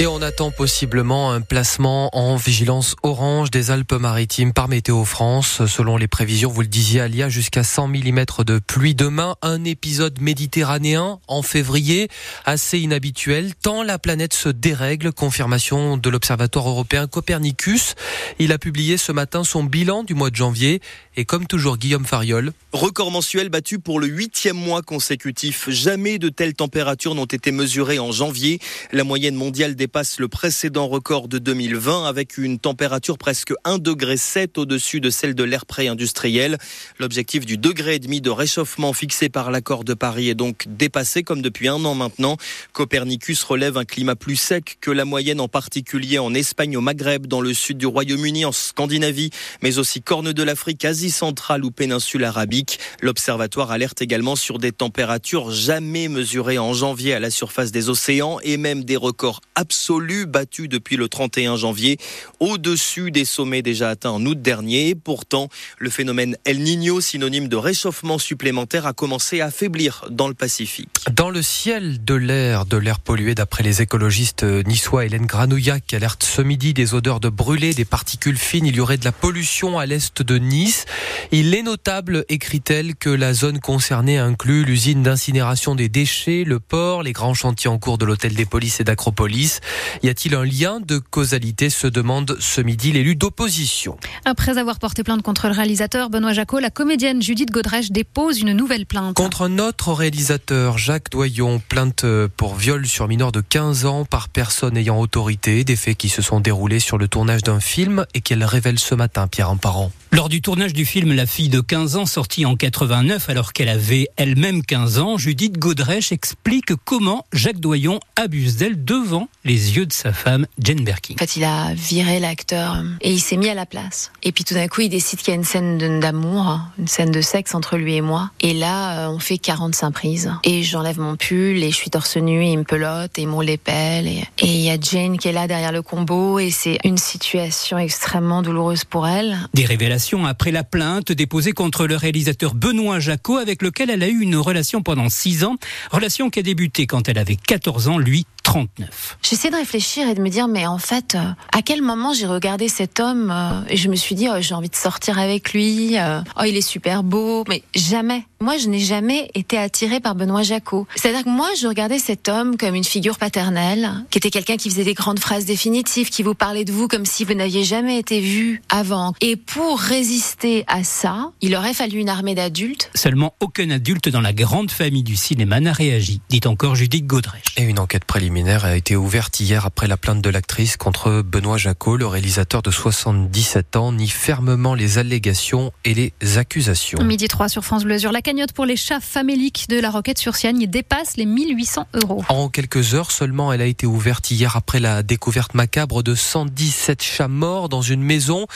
Et on attend possiblement un placement en vigilance orange des Alpes-Maritimes par Météo France. Selon les prévisions, vous le disiez, Alia, jusqu'à 100 mm de pluie demain. Un épisode méditerranéen en février, assez inhabituel, tant la planète se dérègle. Confirmation de l'Observatoire européen Copernicus. Il a publié ce matin son bilan du mois de janvier. Et comme toujours, Guillaume Fariol. Record mensuel battu pour le huitième mois consécutif. Jamais de telles températures n'ont été mesurées en janvier. La moyenne mondiale des passe le précédent record de 2020 avec une température presque 1,7 degré au-dessus de celle de l'ère pré-industriel. L'objectif du degré et demi de réchauffement fixé par l'accord de Paris est donc dépassé comme depuis un an maintenant. Copernicus relève un climat plus sec que la moyenne en particulier en Espagne, au Maghreb, dans le sud du Royaume-Uni, en Scandinavie, mais aussi Corne de l'Afrique, Asie centrale ou péninsule arabique. L'observatoire alerte également sur des températures jamais mesurées en janvier à la surface des océans et même des records absolus absolu battu depuis le 31 janvier, au-dessus des sommets déjà atteints en août dernier. Pourtant, le phénomène El Niño, synonyme de réchauffement supplémentaire, a commencé à affaiblir dans le Pacifique. Dans le ciel de l'air, de l'air pollué, d'après les écologistes niçois Hélène Granouillac, alerte ce midi des odeurs de brûlé, des particules fines. Il y aurait de la pollution à l'est de Nice. Il est notable, écrit-elle, que la zone concernée inclut l'usine d'incinération des déchets, le port, les grands chantiers en cours de l'hôtel des polices et d'Acropolis. Y a-t-il un lien de causalité se demande ce midi l'élu d'opposition. Après avoir porté plainte contre le réalisateur Benoît Jacot, la comédienne Judith Godrèche dépose une nouvelle plainte. Contre un autre réalisateur, Jacques Doyon, plainte pour viol sur mineur de 15 ans par personne ayant autorité, des faits qui se sont déroulés sur le tournage d'un film et qu'elle révèle ce matin, Pierre Parent. Lors du tournage du film La fille de 15 ans, sorti en 89 alors qu'elle avait elle-même 15 ans, Judith Godrèche explique comment Jacques Doyon abuse d'elle devant les yeux de sa femme, Jane Birkin. En fait, il a viré l'acteur et il s'est mis à la place. Et puis tout d'un coup, il décide qu'il y a une scène d'amour, une scène de sexe entre lui et moi. Et là, euh, on fait 45 prises. Et j'enlève mon pull et je suis torse nu et il me pelote et il les pelle. Et il y a Jane qui est là derrière le combo et c'est une situation extrêmement douloureuse pour elle. Des révélations après la plainte déposée contre le réalisateur Benoît Jacot, avec lequel elle a eu une relation pendant six ans. Relation qui a débuté quand elle avait 14 ans, lui 39. J'essaie de réfléchir et de me dire, mais en fait, euh, à quel moment j'ai regardé cet homme euh, et je me suis dit, oh, j'ai envie de sortir avec lui, euh, oh, il est super beau, mais jamais. Moi, je n'ai jamais été attirée par Benoît Jacot. C'est-à-dire que moi, je regardais cet homme comme une figure paternelle, qui était quelqu'un qui faisait des grandes phrases définitives, qui vous parlait de vous comme si vous n'aviez jamais été vu avant. Et pour résister à ça, il aurait fallu une armée d'adultes. Seulement aucun adulte dans la grande famille du cinéma n'a réagi, dit encore Judith Godrèche. Et une enquête préliminaire a été ouverte hier après la plainte de l'actrice contre Benoît Jacot, le réalisateur de 77 ans, nie fermement les allégations et les accusations. Midi 3 sur France Bleu Azur. La cagnotte pour les chats faméliques de la Roquette sur Sienne dépasse les 1800 euros. En quelques heures seulement, elle a été ouverte hier après la découverte macabre de 117 chats morts dans une maison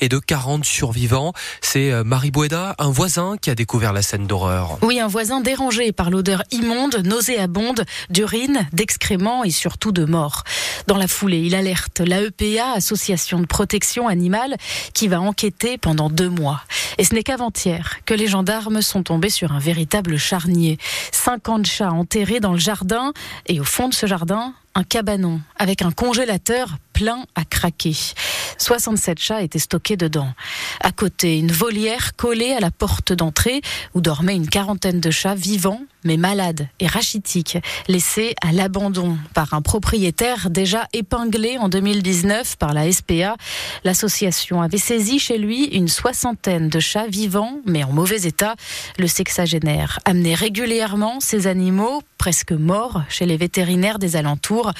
et de 40 survivants. C'est euh, Marie Boueda, un voisin, qui a découvert la scène d'horreur. Oui, un voisin dérangé par l'odeur immonde, nauséabonde, d'urine, d'excréments et surtout de mort. Dans la foulée, il alerte l'AEPA, Association de protection animale, qui va enquêter pendant deux mois. Et ce n'est qu'avant-hier que les gendarmes sont tombés sur un véritable charnier. 50 chats enterrés dans le jardin et au fond de ce jardin, un cabanon avec un congélateur plein à craquer. 67 chats étaient stockés dedans. À côté, une volière collée à la porte d'entrée où dormaient une quarantaine de chats vivants mais malades et rachitiques, laissés à l'abandon par un propriétaire déjà épinglé en 2019 par la SPA. L'association avait saisi chez lui une soixantaine de chats vivants mais en mauvais état. Le sexagénaire amenait régulièrement ces animaux presque morts chez les vétérinaires des alentours.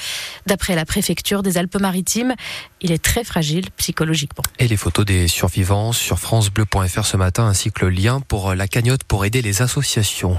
D'après la préfecture des Alpes-Maritimes, il est très fragile psychologiquement. Et les photos des survivants sur francebleu.fr ce matin ainsi que le lien pour la cagnotte pour aider les associations.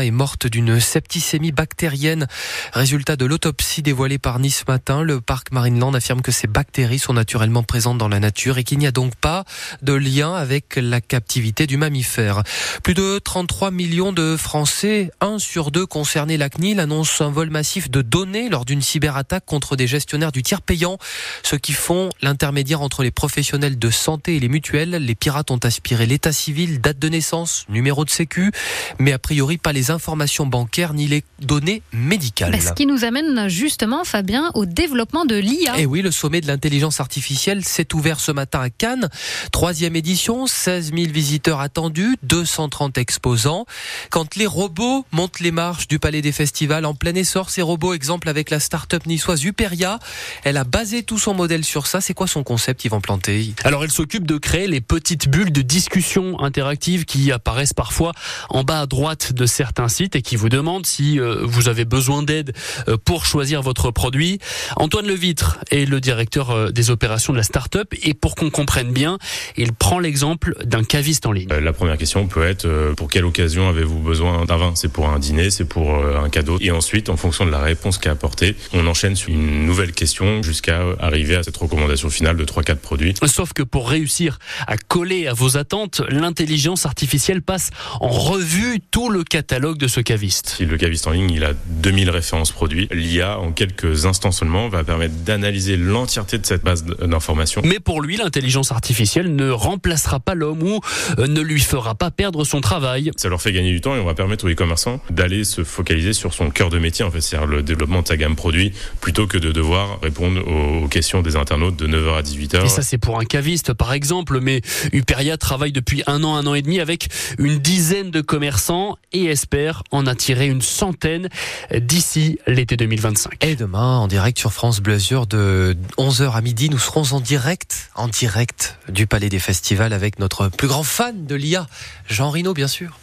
Est morte d'une septicémie bactérienne. Résultat de l'autopsie dévoilée par Nice ce matin, le parc Marineland affirme que ces bactéries sont naturellement présentes dans la nature et qu'il n'y a donc pas de lien avec la captivité du mammifère. Plus de 33 millions de Français, un sur deux concernés la CNIL, annonce un vol massif de données lors d'une cyberattaque contre des gestionnaires du tiers payant, ceux qui font l'internet intermédiaire entre les professionnels de santé et les mutuelles. Les pirates ont aspiré l'état civil, date de naissance, numéro de sécu, mais a priori pas les informations bancaires ni les données médicales. Ce qui nous amène justement, Fabien, au développement de l'IA. Et eh oui, le sommet de l'intelligence artificielle s'est ouvert ce matin à Cannes. Troisième édition, 16 000 visiteurs attendus, 230 exposants. Quand les robots montent les marches du Palais des Festivals en plein essor, ces robots, exemple avec la start-up niçoise Uperia, elle a basé tout son modèle sur ça. C'est quoi son concept, Yvan Planté? Alors, elle s'occupe de créer les petites bulles de discussion interactive qui apparaissent parfois en bas à droite de certains sites et qui vous demandent si euh, vous avez besoin d'aide euh, pour choisir votre produit. Antoine Levitre est le directeur euh, des opérations de la start-up et pour qu'on comprenne bien, il prend l'exemple d'un caviste en ligne. La première question peut être pour quelle occasion avez-vous besoin d'un vin? C'est pour un dîner, c'est pour un cadeau. Et ensuite, en fonction de la réponse qui est apportée, on enchaîne sur une nouvelle question jusqu'à arriver à cette recommandation finale de 3-4 produits. Sauf que pour réussir à coller à vos attentes, l'intelligence artificielle passe en revue tout le catalogue de ce caviste. Si le caviste en ligne, il a 2000 références produits, l'IA, en quelques instants seulement, va permettre d'analyser l'entièreté de cette base d'informations. Mais pour lui, l'intelligence artificielle ne remplacera pas l'homme ou euh, ne lui fera pas perdre son travail. Ça leur fait gagner du temps et on va permettre aux e-commerçants d'aller se focaliser sur son cœur de métier, en fait, c'est-à-dire le développement de sa gamme produit, plutôt que de devoir répondre aux questions des internautes de 9h à 18h. Et ça, c'est pour un caviste, par exemple, mais Uperia travaille depuis un an, un an et demi avec une dizaine de commerçants et espère en attirer une centaine d'ici l'été 2025. Et demain, en direct sur France Bleu de 11h à midi, nous serons en direct, en direct du Palais des Festivals avec notre plus grand fan de l'IA, Jean Rino, bien sûr.